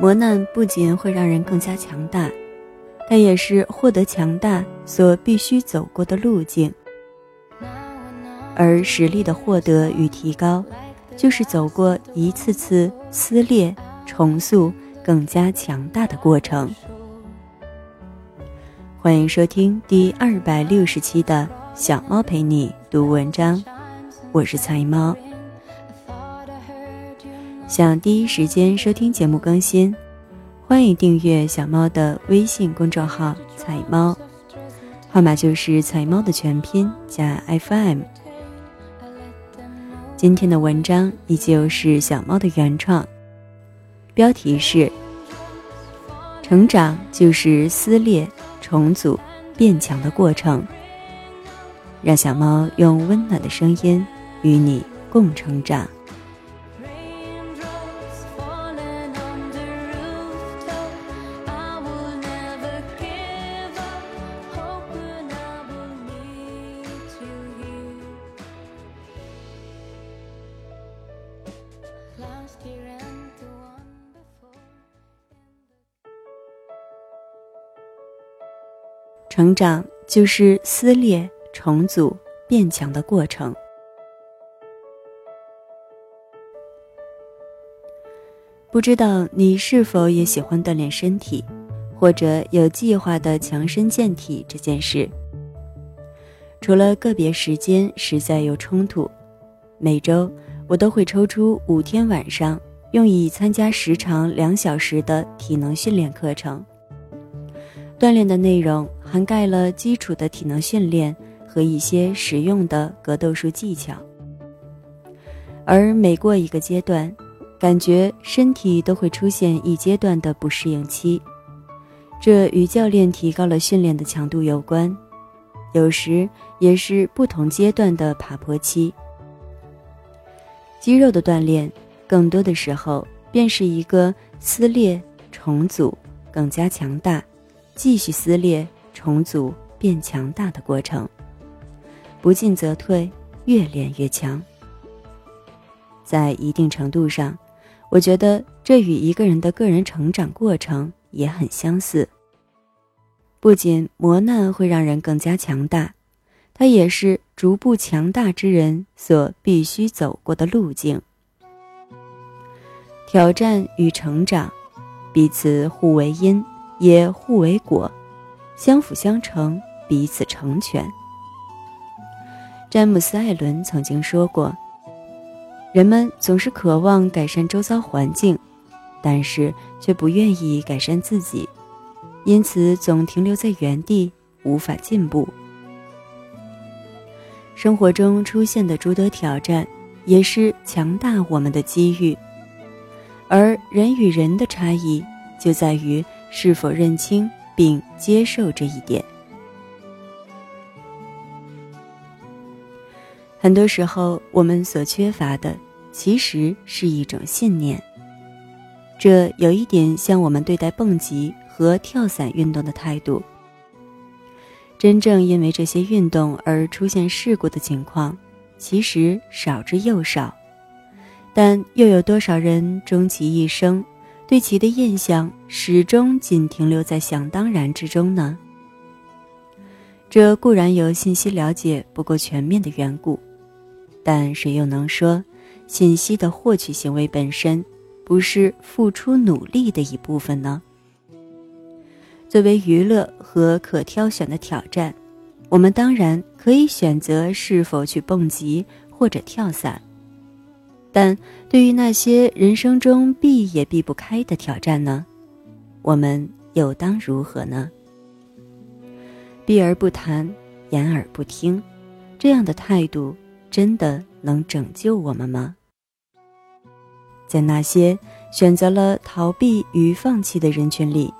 磨难不仅会让人更加强大，它也是获得强大所必须走过的路径。而实力的获得与提高，就是走过一次次撕裂、重塑、更加强大的过程。欢迎收听第二百六十期的小猫陪你读文章，我是菜猫。想第一时间收听节目更新，欢迎订阅小猫的微信公众号“彩猫”，号码就是“彩猫”的全拼加 FM。今天的文章依旧是小猫的原创，标题是“成长就是撕裂、重组、变强的过程”，让小猫用温暖的声音与你共成长。成长就是撕裂、重组、变强的过程。不知道你是否也喜欢锻炼身体，或者有计划的强身健体这件事？除了个别时间实在有冲突，每周我都会抽出五天晚上，用以参加时长两小时的体能训练课程。锻炼的内容涵盖了基础的体能训练和一些实用的格斗术技巧，而每过一个阶段，感觉身体都会出现一阶段的不适应期，这与教练提高了训练的强度有关，有时也是不同阶段的爬坡期。肌肉的锻炼，更多的时候便是一个撕裂、重组，更加强大。继续撕裂、重组、变强大的过程，不进则退，越练越强。在一定程度上，我觉得这与一个人的个人成长过程也很相似。不仅磨难会让人更加强大，它也是逐步强大之人所必须走过的路径。挑战与成长，彼此互为因。也互为果，相辅相成，彼此成全。詹姆斯·艾伦曾经说过：“人们总是渴望改善周遭环境，但是却不愿意改善自己，因此总停留在原地，无法进步。”生活中出现的诸多挑战，也是强大我们的机遇。而人与人的差异，就在于。是否认清并接受这一点？很多时候，我们所缺乏的其实是一种信念。这有一点像我们对待蹦极和跳伞运动的态度。真正因为这些运动而出现事故的情况，其实少之又少。但又有多少人终其一生？对其的印象始终仅停留在想当然之中呢？这固然有信息了解不够全面的缘故，但谁又能说信息的获取行为本身不是付出努力的一部分呢？作为娱乐和可挑选的挑战，我们当然可以选择是否去蹦极或者跳伞。但对于那些人生中避也避不开的挑战呢，我们又当如何呢？避而不谈，言而不听，这样的态度真的能拯救我们吗？在那些选择了逃避与放弃的人群里，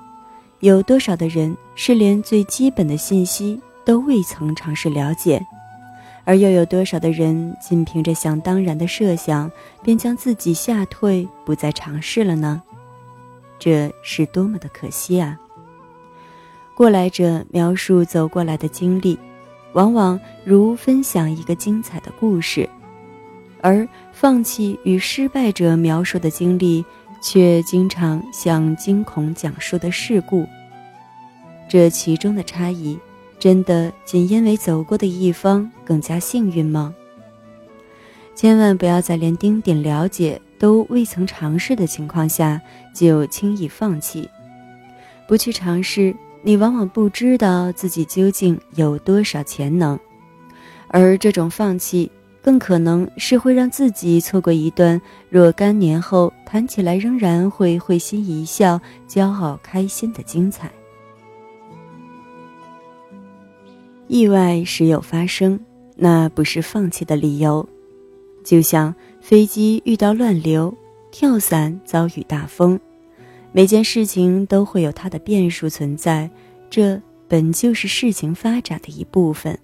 有多少的人是连最基本的信息都未曾尝试了解？而又有多少的人仅凭着想当然的设想，便将自己吓退，不再尝试了呢？这是多么的可惜啊！过来者描述走过来的经历，往往如分享一个精彩的故事；而放弃与失败者描述的经历，却经常像惊恐讲述的事故。这其中的差异，真的仅因为走过的一方更加幸运吗？千万不要在连丁点了解都未曾尝试的情况下就轻易放弃。不去尝试，你往往不知道自己究竟有多少潜能，而这种放弃。更可能是会让自己错过一段若干年后谈起来仍然会会心一笑、骄傲开心的精彩。意外时有发生，那不是放弃的理由。就像飞机遇到乱流，跳伞遭遇大风，每件事情都会有它的变数存在，这本就是事情发展的一部分。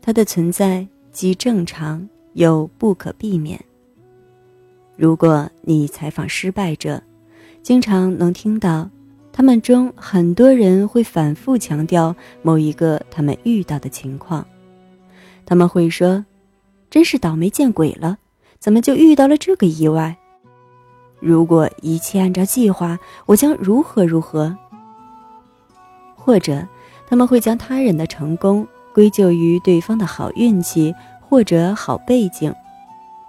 它的存在。既正常又不可避免。如果你采访失败者，经常能听到他们中很多人会反复强调某一个他们遇到的情况。他们会说：“真是倒霉见鬼了，怎么就遇到了这个意外？”如果一切按照计划，我将如何如何？或者他们会将他人的成功。归咎于对方的好运气或者好背景，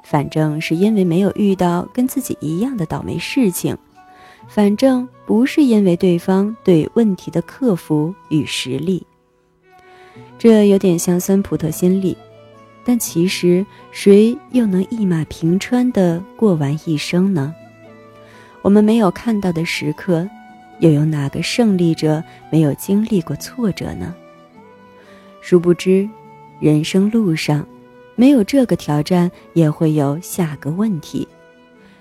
反正是因为没有遇到跟自己一样的倒霉事情，反正不是因为对方对问题的克服与实力。这有点像酸葡萄心理，但其实谁又能一马平川地过完一生呢？我们没有看到的时刻，又有哪个胜利者没有经历过挫折呢？殊不知，人生路上，没有这个挑战，也会有下个问题。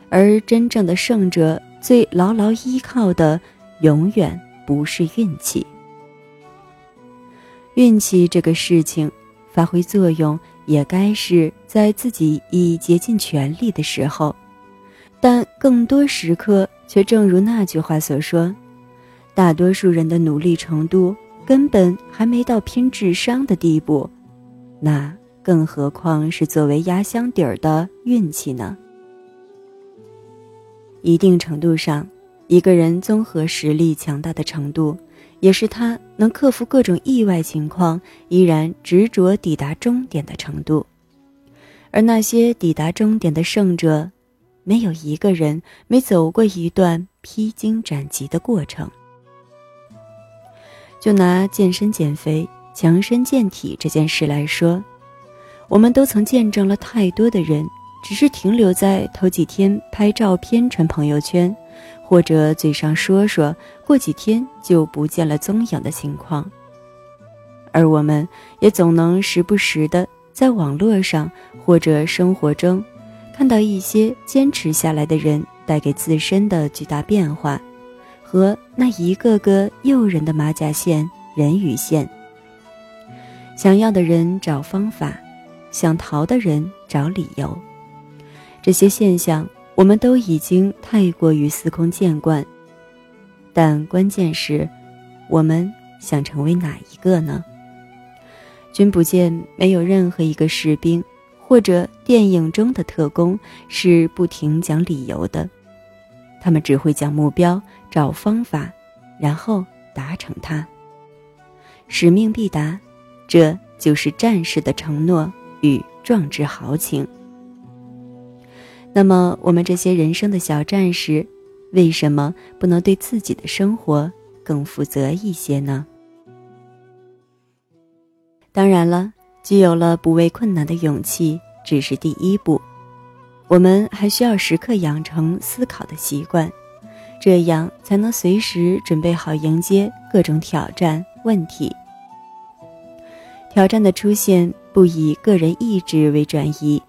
而真正的胜者，最牢牢依靠的，永远不是运气。运气这个事情，发挥作用，也该是在自己已竭尽全力的时候。但更多时刻，却正如那句话所说，大多数人的努力程度。根本还没到拼智商的地步，那更何况是作为压箱底儿的运气呢？一定程度上，一个人综合实力强大的程度，也是他能克服各种意外情况，依然执着抵达终点的程度。而那些抵达终点的胜者，没有一个人没走过一段披荆斩棘的过程。就拿健身减肥、强身健体这件事来说，我们都曾见证了太多的人，只是停留在头几天拍照片传朋友圈，或者嘴上说说，过几天就不见了踪影的情况。而我们也总能时不时的在网络上或者生活中，看到一些坚持下来的人带给自身的巨大变化。和那一个个诱人的马甲线、人鱼线。想要的人找方法，想逃的人找理由。这些现象我们都已经太过于司空见惯。但关键是，我们想成为哪一个呢？君不见，没有任何一个士兵或者电影中的特工是不停讲理由的。他们只会讲目标。找方法，然后达成它。使命必达，这就是战士的承诺与壮志豪情。那么，我们这些人生的小战士，为什么不能对自己的生活更负责一些呢？当然了，具有了不畏困难的勇气只是第一步，我们还需要时刻养成思考的习惯。这样才能随时准备好迎接各种挑战问题。挑战的出现不以个人意志为转移，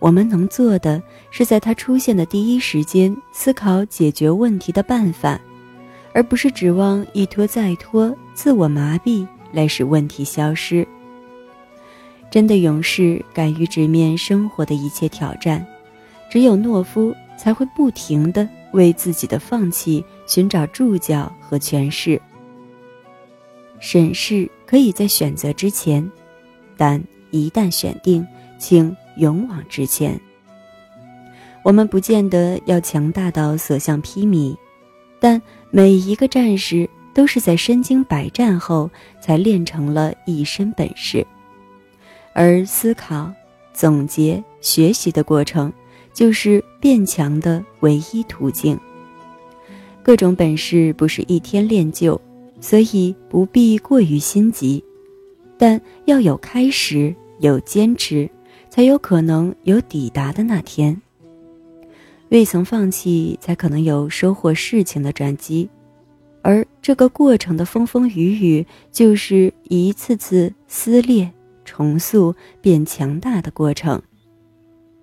我们能做的是在它出现的第一时间思考解决问题的办法，而不是指望一拖再拖、自我麻痹来使问题消失。真的勇士敢于直面生活的一切挑战，只有懦夫才会不停的。为自己的放弃寻找助教和诠释。审视可以在选择之前，但一旦选定，请勇往直前。我们不见得要强大到所向披靡，但每一个战士都是在身经百战后才练成了一身本事，而思考、总结、学习的过程，就是变强的唯一途径。各种本事不是一天练就，所以不必过于心急，但要有开始，有坚持，才有可能有抵达的那天。未曾放弃，才可能有收获事情的转机，而这个过程的风风雨雨，就是一次次撕裂、重塑、变强大的过程。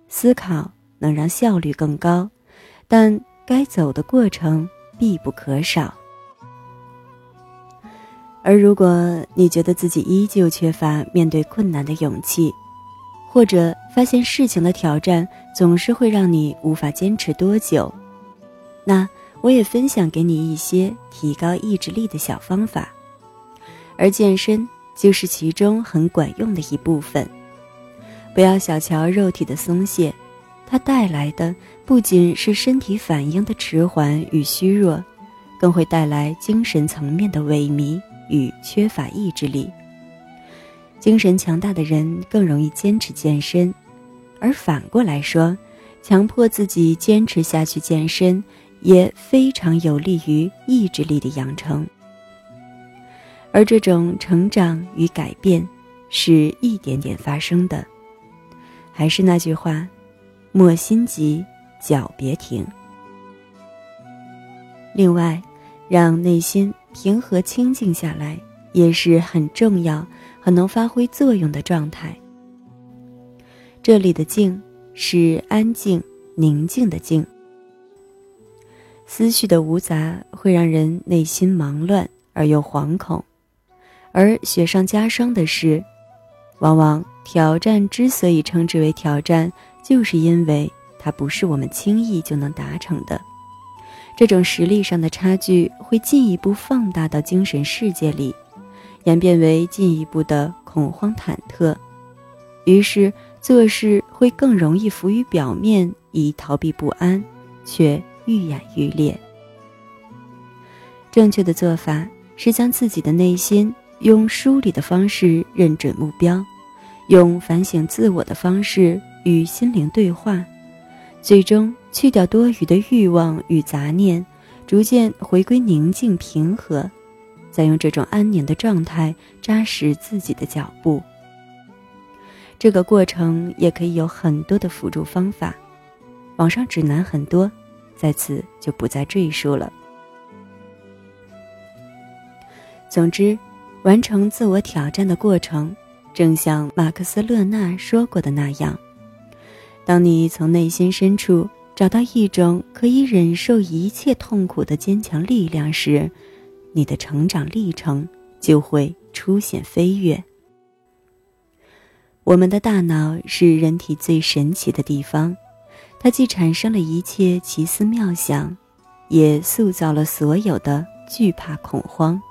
思考能让效率更高，但该走的过程必不可少。而如果你觉得自己依旧缺乏面对困难的勇气，或者发现事情的挑战总是会让你无法坚持多久，那我也分享给你一些提高意志力的小方法，而健身就是其中很管用的一部分。不要小瞧肉体的松懈，它带来的不仅是身体反应的迟缓与虚弱，更会带来精神层面的萎靡与缺乏意志力。精神强大的人更容易坚持健身，而反过来说，强迫自己坚持下去健身，也非常有利于意志力的养成。而这种成长与改变，是一点点发生的。还是那句话，莫心急，脚别停。另外，让内心平和清静下来，也是很重要。很能发挥作用的状态。这里的静是安静、宁静的静。思绪的无杂会让人内心忙乱而又惶恐，而雪上加霜的是，往往挑战之所以称之为挑战，就是因为它不是我们轻易就能达成的。这种实力上的差距会进一步放大到精神世界里。演变为进一步的恐慌忐忑，于是做事会更容易浮于表面，以逃避不安，却愈演愈烈。正确的做法是将自己的内心用梳理的方式认准目标，用反省自我的方式与心灵对话，最终去掉多余的欲望与杂念，逐渐回归宁静平和。再用这种安宁的状态扎实自己的脚步。这个过程也可以有很多的辅助方法，网上指南很多，在此就不再赘述了。总之，完成自我挑战的过程，正像马克思·勒纳说过的那样：当你从内心深处找到一种可以忍受一切痛苦的坚强力量时。你的成长历程就会出现飞跃。我们的大脑是人体最神奇的地方，它既产生了一切奇思妙想，也塑造了所有的惧怕恐慌。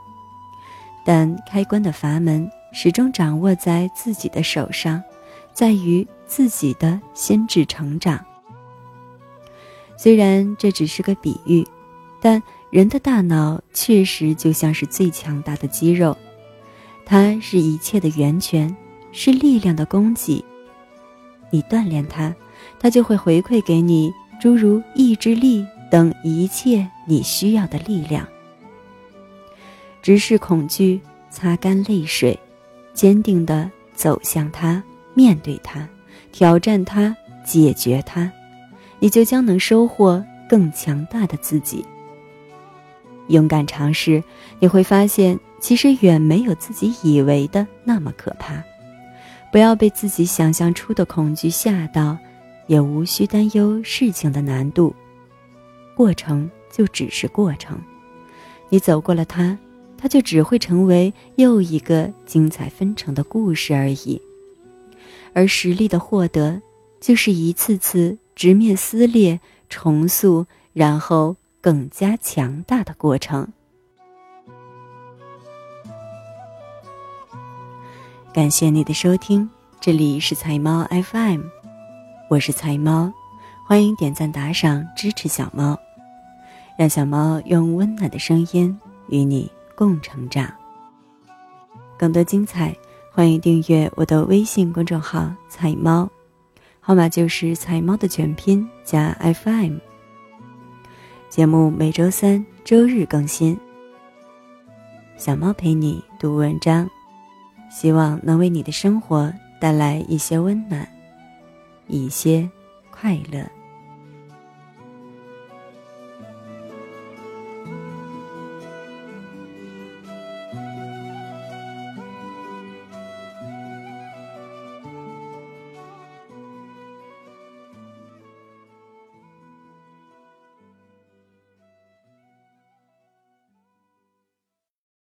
但开关的阀门始终掌握在自己的手上，在于自己的心智成长。虽然这只是个比喻，但。人的大脑确实就像是最强大的肌肉，它是一切的源泉，是力量的供给。你锻炼它，它就会回馈给你诸如意志力等一切你需要的力量。直视恐惧，擦干泪水，坚定地走向它，面对它，挑战它，解决它，你就将能收获更强大的自己。勇敢尝试，你会发现，其实远没有自己以为的那么可怕。不要被自己想象出的恐惧吓到，也无需担忧事情的难度。过程就只是过程，你走过了它，它就只会成为又一个精彩纷呈的故事而已。而实力的获得，就是一次次直面撕裂、重塑，然后。更加强大的过程。感谢你的收听，这里是财猫 FM，我是财猫，欢迎点赞打赏支持小猫，让小猫用温暖的声音与你共成长。更多精彩，欢迎订阅我的微信公众号“彩猫”，号码就是“彩猫”的全拼加 FM。节目每周三、周日更新。小猫陪你读文章，希望能为你的生活带来一些温暖，一些快乐。